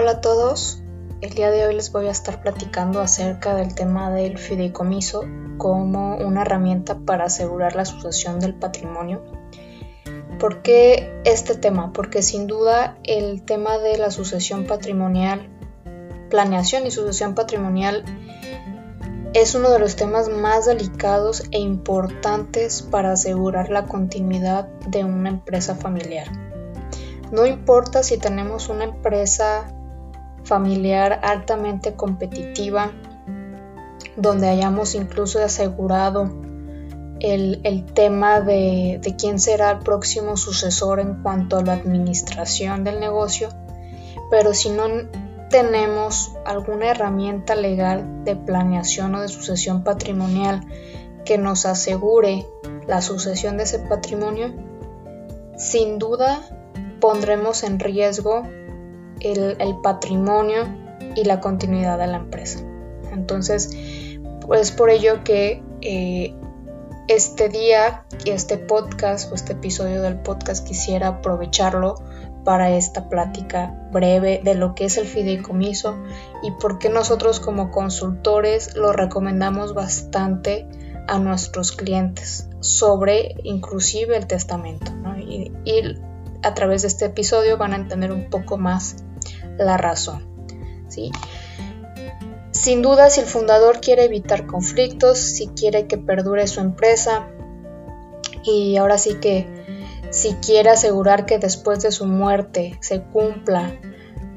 Hola a todos, el día de hoy les voy a estar platicando acerca del tema del fideicomiso como una herramienta para asegurar la sucesión del patrimonio. ¿Por qué este tema? Porque sin duda el tema de la sucesión patrimonial, planeación y sucesión patrimonial es uno de los temas más delicados e importantes para asegurar la continuidad de una empresa familiar. No importa si tenemos una empresa familiar altamente competitiva, donde hayamos incluso asegurado el, tema de, de, quién será el próximo sucesor en cuanto a la administración del negocio, pero si no tenemos alguna herramienta legal de planeación o de sucesión patrimonial que nos asegure la sucesión de ese patrimonio, sin duda pondremos en riesgo el, patrimonio y la continuidad de la empresa. Entonces, es por ello que eh, este día y este podcast o este episodio del podcast quisiera aprovecharlo para esta plática breve de lo que es el fideicomiso y por qué nosotros como consultores lo recomendamos bastante a nuestros clientes sobre inclusive el testamento. Y, y, a través de este episodio van a entender un poco más la razón. ¿sí? Sin duda, si el fundador quiere evitar conflictos, si quiere que perdure su empresa y ahora sí que si quiere asegurar que después de su muerte se cumpla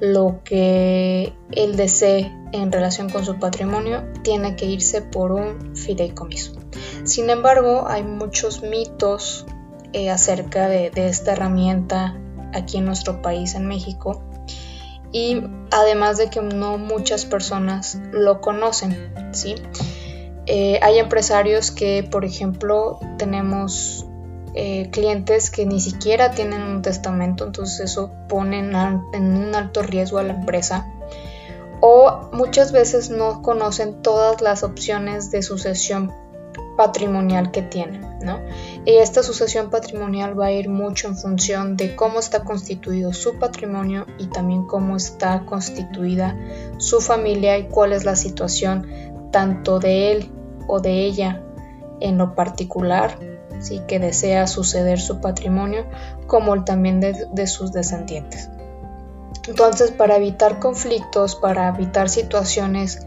lo que él desee en relación con su patrimonio, tiene que irse por un fideicomiso. Sin embargo, hay muchos mitos eh, acerca de, esta herramienta aquí en nuestro país, en México, y además de que no muchas personas lo conocen, ¿sí? Eh, hay empresarios que, por ejemplo, tenemos eh, clientes que ni siquiera tienen un testamento, entonces eso pone en un alto riesgo a la empresa. O muchas veces no conocen todas las opciones de sucesión patrimonial que tienen, ¿no? Y esta sucesión patrimonial va a ir mucho en función de cómo está constituido su patrimonio y también cómo está constituida su familia y cuál es la situación tanto de él o de ella en lo particular, sí que desea suceder su patrimonio, como también de, de sus descendientes. Entonces, para evitar conflictos, para evitar situaciones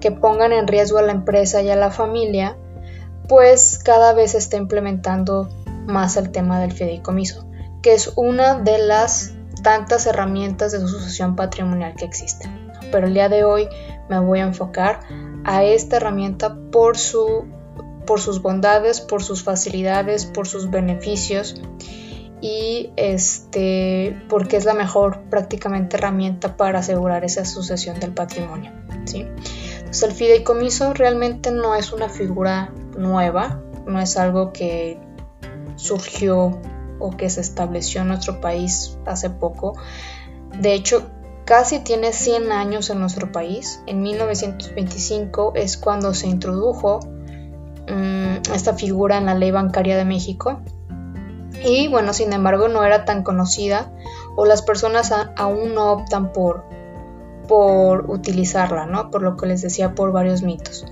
que pongan en riesgo a la empresa y a la familia, pues cada vez se está implementando más el tema del fideicomiso, que es una de las tantas herramientas de sucesión patrimonial que existen. Pero el día de hoy me voy a enfocar a esta herramienta por, su, por sus bondades, por sus facilidades, por sus beneficios y este porque es la mejor prácticamente herramienta para asegurar esa sucesión del patrimonio. ¿sí? Entonces el fideicomiso realmente no es una figura nueva, no es algo que surgió o que se estableció en nuestro país hace poco. De hecho, casi tiene 100 años en nuestro país. En 1925 es cuando se introdujo mm, esta figura en la ley bancaria de México. Y bueno, sin embargo no era tan conocida o las personas aún no optan por, por utilizarla, ¿no? Por lo que les decía, por varios mitos.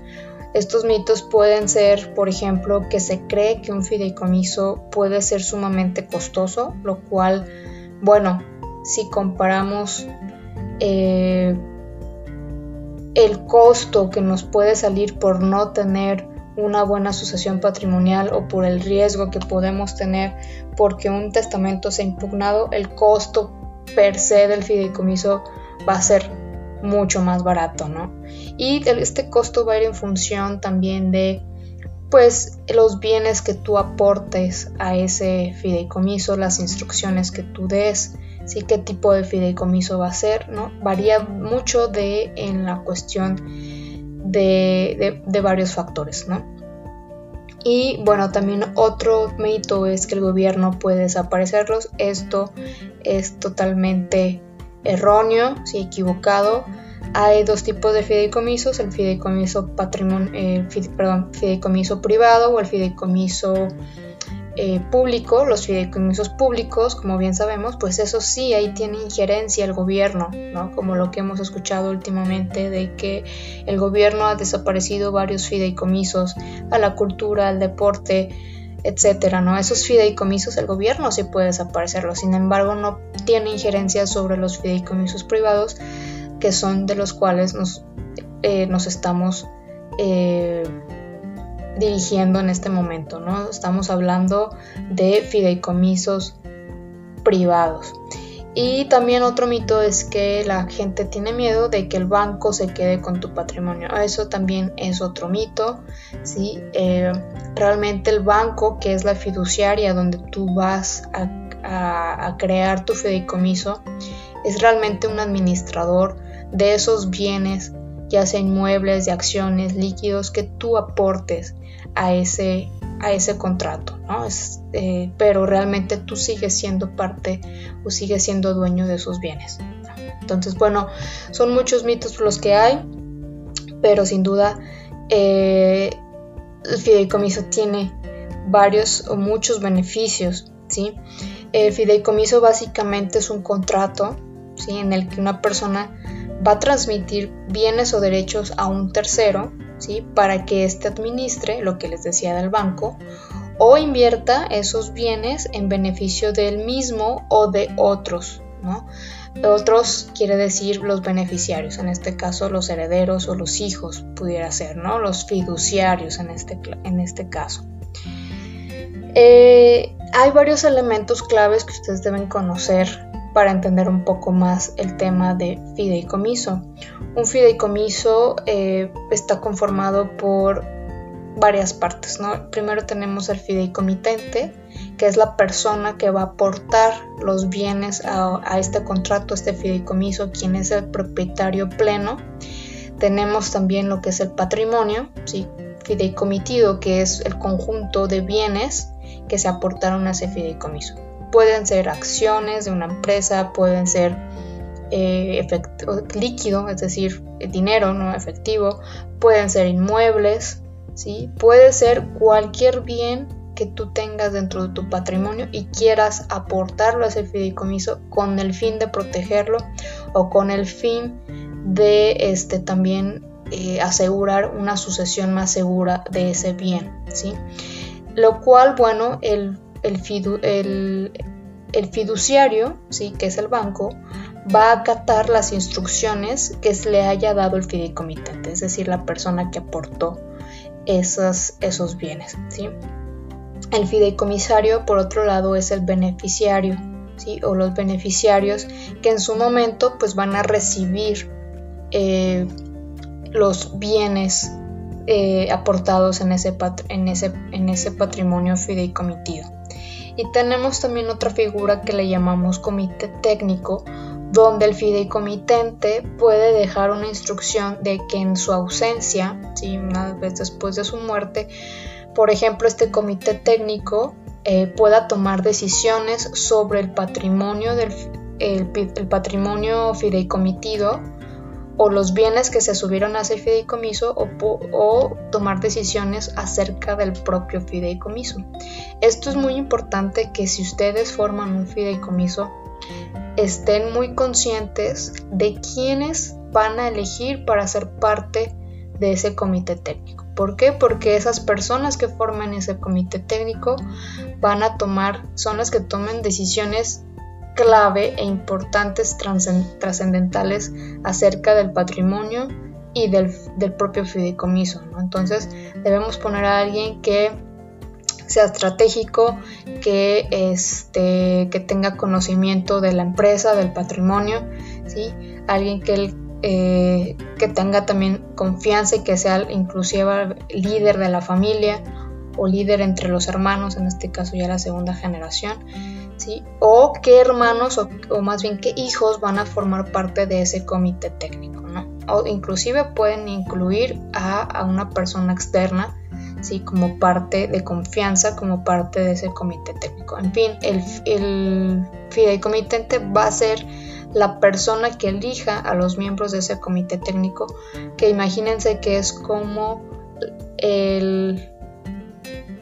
Estos mitos pueden ser, por ejemplo, que se cree que un fideicomiso puede ser sumamente costoso, lo cual, bueno, si comparamos eh, el costo que nos puede salir por no tener una buena asociación patrimonial o por el riesgo que podemos tener porque un testamento se ha impugnado, el costo per se del fideicomiso va a ser mucho más barato, ¿no? Y este costo va a ir en función también de pues los bienes que tú aportes a ese fideicomiso, las instrucciones que tú des, sí qué tipo de fideicomiso va a ser, ¿no? Varía mucho de en la cuestión de, de varios factores, ¿no? Y bueno, también otro mito es que el gobierno puede desaparecerlos. Esto es totalmente erróneo, si equivocado. Hay dos tipos de fideicomisos, el fideicomiso, patrimonio, eh, perdón, fideicomiso privado o el fideicomiso eh, público, los fideicomisos públicos, como bien sabemos, pues eso sí, ahí tiene injerencia el gobierno, ¿no? Como lo que hemos escuchado últimamente de que el gobierno ha desaparecido varios fideicomisos a la cultura, al deporte, etcétera, ¿no? Esos fideicomisos el gobierno sí puede desaparecerlos, sin embargo no tiene injerencia sobre los fideicomisos privados, que son de los cuales nos, eh, nos estamos eh, dirigiendo en este momento, ¿no? Estamos hablando de fideicomisos privados. Y también otro mito es que la gente tiene miedo de que el banco se quede con tu patrimonio. Eso también es otro mito. ¿sí? Eh, realmente el banco, que es la fiduciaria donde tú vas a, a crear tu fideicomiso, es realmente un administrador de esos bienes, ya sea inmuebles, de acciones, líquidos que tú aportes a ese, a ese contrato, ¿no? Eh, pero realmente tú sigues siendo parte o sigues siendo dueño de esos bienes. Entonces, bueno, son muchos mitos los que hay, pero sin duda eh, el fideicomiso tiene varios o muchos beneficios, ¿sí? El fideicomiso básicamente es un contrato, ¿sí? En el que una persona va a transmitir bienes o derechos a un tercero para que éste administre lo que les decía del banco o invierta esos bienes en beneficio del mismo o de otros. Otros quiere decir los beneficiarios, en este caso los herederos o los hijos, pudiera ser, ¿no? Los fiduciarios en este, en este caso. Eh, hay varios elementos claves que ustedes deben conocer para entender un poco más el tema de fideicomiso. Un fideicomiso eh, está conformado por varias partes. Primero tenemos el fideicomitente, que es la persona que va a aportar los bienes a, este contrato, este fideicomiso, quien es el propietario pleno. Tenemos también lo que es el patrimonio, ¿sí? fideicomitido, que es el conjunto de bienes que se aportaron a ese fideicomiso. Pueden ser acciones de una empresa, pueden ser eh, líquido, es decir, dinero no efectivo, pueden ser inmuebles, ¿sí? puede ser cualquier bien que tú tengas dentro de tu patrimonio y quieras aportarlo a ese fideicomiso con el fin de protegerlo o con el fin de este, también eh, asegurar una sucesión más segura de ese bien. ¿sí? Lo cual, bueno, el el, fiduciario, ¿sí? que es el banco, va a acatar las instrucciones que se le haya dado el fideicomitente, es decir, la persona que aportó esos, bienes. ¿sí? El fideicomisario, por otro lado, es el beneficiario, ¿sí? o los beneficiarios que en su momento pues, van a recibir eh, los bienes eh, aportados en ese, en, ese, en ese patrimonio fideicomitido. Y tenemos también otra figura que le llamamos comité técnico, donde el fideicomitente puede dejar una instrucción de que en su ausencia, ¿sí? una vez después de su muerte, por ejemplo, este comité técnico eh, pueda tomar decisiones sobre el patrimonio del el patrimonio fideicomitido o los bienes que se subieron a ese fideicomiso o, tomar decisiones acerca del propio fideicomiso. Esto es muy importante que si ustedes forman un fideicomiso estén muy conscientes de quiénes van a elegir para ser parte de ese comité técnico. ¿Por qué? Porque esas personas que forman ese comité técnico van a tomar, son las que tomen decisiones clave e importantes trascendentales acerca del patrimonio y del, propio fideicomiso. Entonces debemos poner a alguien que sea estratégico, que, este, que tenga conocimiento de la empresa, del patrimonio, ¿sí? alguien que, eh, que tenga también confianza y que sea inclusive líder de la familia o líder entre los hermanos, en este caso ya la segunda generación o qué hermanos o, más bien qué hijos van a formar parte de ese comité técnico, ¿no? O inclusive pueden incluir a, una persona externa, ¿sí? Como parte de confianza, como parte de ese comité técnico. En fin, el, el fideicomitente va a ser la persona que elija a los miembros de ese comité técnico, que imagínense que es como el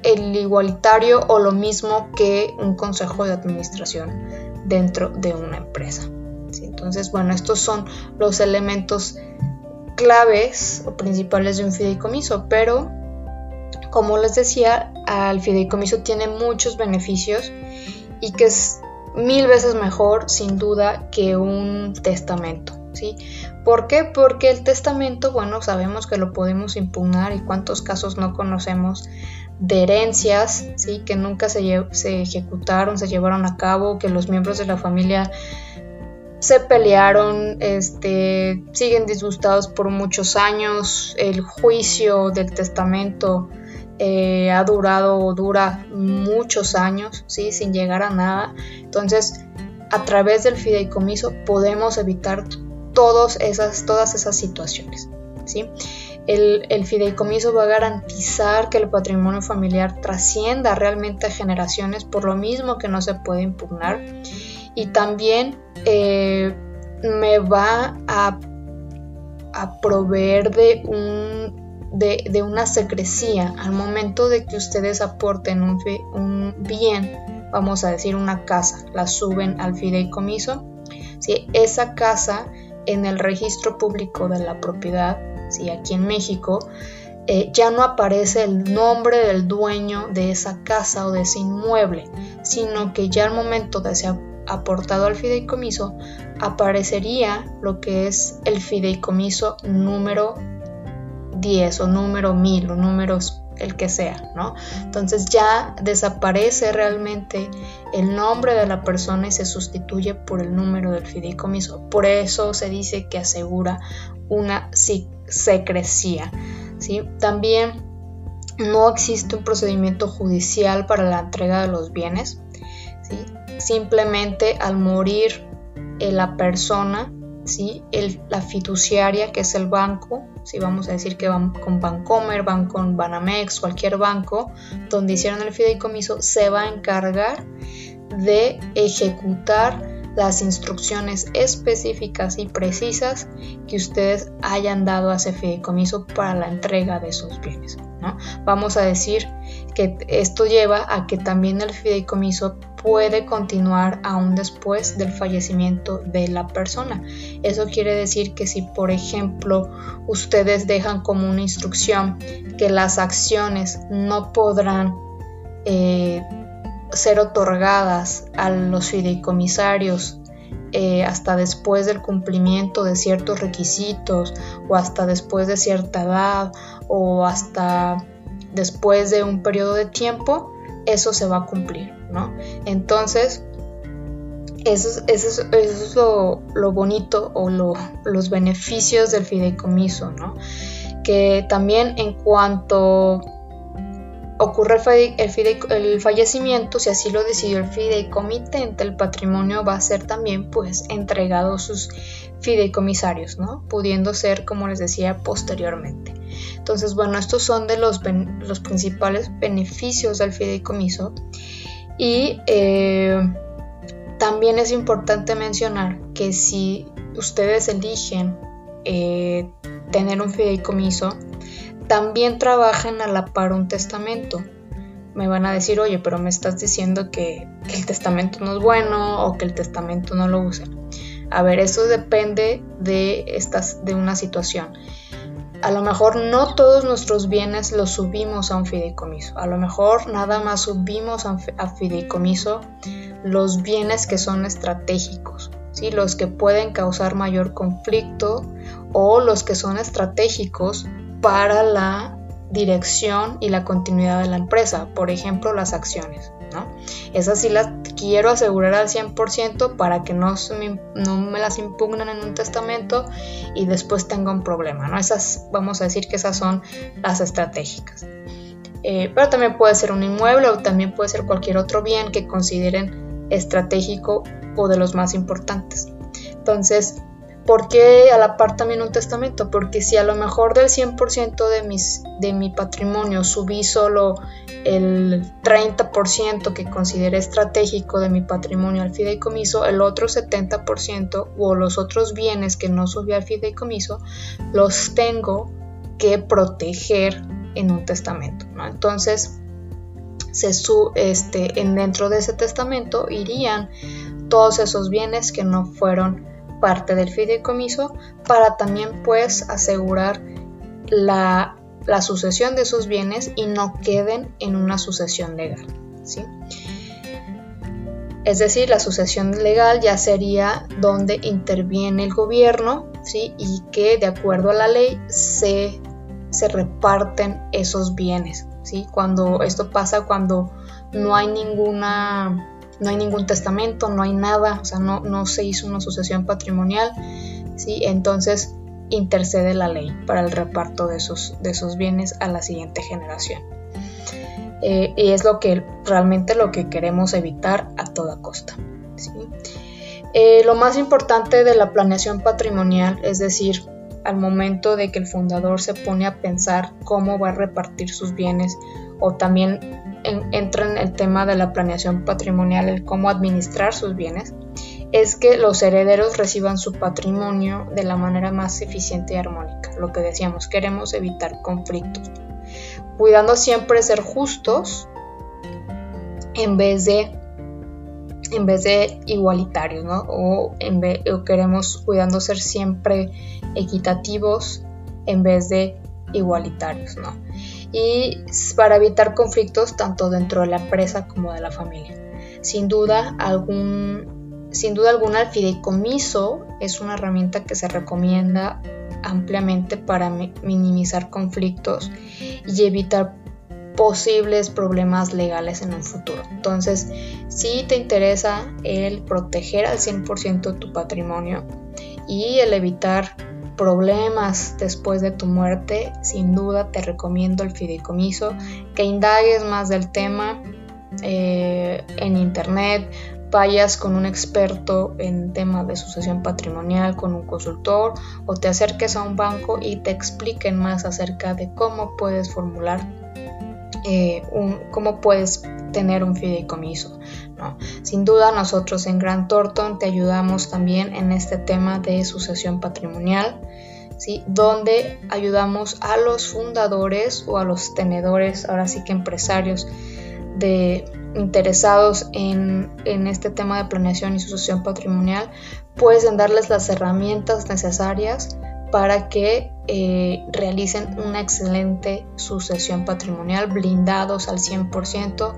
el igualitario o lo mismo que un consejo de administración dentro de una empresa. Entonces, bueno, estos son los elementos claves o principales de un fideicomiso, pero como les decía, el fideicomiso tiene muchos beneficios y que es mil veces mejor sin duda que un testamento. ¿Sí? ¿Por qué? Porque el testamento, bueno, sabemos que lo podemos impugnar y cuántos casos no conocemos de herencias, ¿sí? Que nunca se, ejecutaron, se llevaron a cabo, que los miembros de la familia se pelearon, este, siguen disgustados por muchos años, el juicio del testamento eh, ha durado o dura muchos años, ¿sí? sin llegar a nada. Entonces, a través del fideicomiso podemos evitar todas esas, todas esas situaciones. ¿sí? El, el, fideicomiso va a garantizar que el patrimonio familiar trascienda realmente a generaciones por lo mismo que no se puede impugnar. Y también eh, me va a, proveer de, un, de, una secrecía al momento de que ustedes aporten un, un, bien, vamos a decir una casa, la suben al fideicomiso, si esa casa en el registro público de la propiedad, si aquí en México, eh, ya no aparece el nombre del dueño de esa casa o de ese inmueble, sino que ya al momento de, ese, aportado al fideicomiso, aparecería lo que es el fideicomiso número 10 o número 1000 o números el que sea, ¿no? Entonces ya desaparece realmente el nombre de la persona y se sustituye por el número del fideicomiso. Por eso se dice que asegura una secrecía, ¿sí? También no existe un procedimiento judicial para la entrega de los bienes, ¿sí? simplemente al morir eh, la persona, ¿sí? la fiduciaria, que es el banco, si vamos a decir que van con Bancomer, van con Banamex, cualquier banco donde hicieron el fideicomiso, se va a encargar de ejecutar las instrucciones específicas y precisas que ustedes hayan dado a ese fideicomiso para la entrega de sus bienes. ¿no? Vamos a decir que esto lleva a que también el fideicomiso puede continuar aún después del fallecimiento de la persona. Eso quiere decir que si, por ejemplo, ustedes dejan como una instrucción que las acciones no podrán eh, ser otorgadas a los fideicomisarios eh, hasta después del cumplimiento de ciertos requisitos o hasta después de cierta edad o hasta después de un periodo de tiempo, eso se va a cumplir, ¿no? Entonces, eso, es lo, bonito o los beneficios del fideicomiso, ¿no? Que también en cuanto ocurre el, fallecimiento, si así lo decidió el fideicomitente, el patrimonio va a ser también pues entregado a sus fideicomisarios, ¿no? Pudiendo ser, como les decía, posteriormente. Entonces, bueno, estos son de los, los principales beneficios del fideicomiso y eh, también es importante mencionar que si ustedes eligen eh, tener un fideicomiso, también trabajan a la par un testamento. Me van a decir, oye, pero me estás diciendo que, el testamento no es bueno o que el testamento no lo usen. A ver, eso depende de, estas, de una situación. A lo mejor no todos nuestros bienes los subimos a un fideicomiso. A lo mejor nada más subimos a, a fideicomiso los bienes que son estratégicos, ¿sí? los que pueden causar mayor conflicto o los que son estratégicos para la dirección y la continuidad de la empresa, por ejemplo las acciones. ¿no? Esas sí las quiero asegurar al 100% para que no, me, no me las impugnen en un testamento y después tenga un problema. ¿no? Esas, vamos a decir que esas son las estratégicas. Eh, pero también puede ser un inmueble o también puede ser cualquier otro bien que consideren estratégico o de los más importantes. Entonces, ¿Por qué a la par también un testamento? Porque si a lo mejor del 100% de, mis, de mi patrimonio subí solo el 30% que consideré estratégico de mi patrimonio al fideicomiso, el otro 70% o los otros bienes que no subí al fideicomiso, los tengo que proteger en un testamento. Entonces, se este, en dentro de ese testamento irían todos esos bienes que no fueron parte del fideicomiso para también pues asegurar la, sucesión de esos bienes y no queden en una sucesión legal. ¿sí? Es decir, la sucesión legal ya sería donde interviene el gobierno ¿sí? y que de acuerdo a la ley se, se reparten esos bienes. ¿sí? Cuando esto pasa cuando no hay ninguna no hay ningún testamento, no hay nada, o sea, no, no se hizo una sucesión patrimonial, ¿sí? Entonces intercede la ley para el reparto de esos, de bienes a la siguiente generación. Eh, y es lo que realmente lo que queremos evitar a toda costa. Eh, lo más importante de la planeación patrimonial, es decir, al momento de que el fundador se pone a pensar cómo va a repartir sus bienes o también entra en el tema de la planeación patrimonial, el cómo administrar sus bienes, es que los herederos reciban su patrimonio de la manera más eficiente y armónica. Lo que decíamos, queremos evitar conflictos, cuidando siempre ser justos en vez de en vez de igualitarios, ¿no? O, en o queremos cuidando ser siempre equitativos en vez de igualitarios, ¿no? Y para evitar conflictos tanto dentro de la empresa como de la familia. Sin duda, algún, sin duda alguna, el fideicomiso es una herramienta que se recomienda ampliamente para minimizar conflictos y evitar posibles problemas legales en un futuro. Entonces, si te interesa el proteger al 100% tu patrimonio y el evitar problemas después de tu muerte, sin duda te recomiendo el fideicomiso, que indagues más del tema eh, en internet, vayas con un experto en tema de sucesión patrimonial, con un consultor, o te acerques a un banco y te expliquen más acerca de cómo puedes formular, eh, un, cómo puedes tener un fideicomiso. Sin duda nosotros en Grant Thornton te ayudamos también en este tema de sucesión patrimonial, ¿sí? donde ayudamos a los fundadores o a los tenedores, ahora sí que empresarios de interesados en, este tema de planeación y sucesión patrimonial, pues en darles las herramientas necesarias para que eh, realicen una excelente sucesión patrimonial, blindados al 100%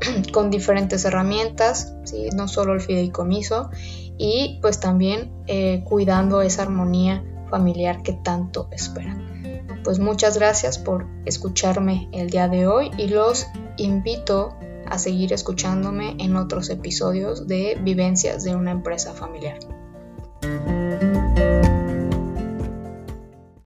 con diferentes herramientas, ¿sí? no solo el fideicomiso, y pues también eh, cuidando esa armonía familiar que tanto esperan. Pues muchas gracias por escucharme el día de hoy y los invito a seguir escuchándome en otros episodios de Vivencias de una empresa familiar.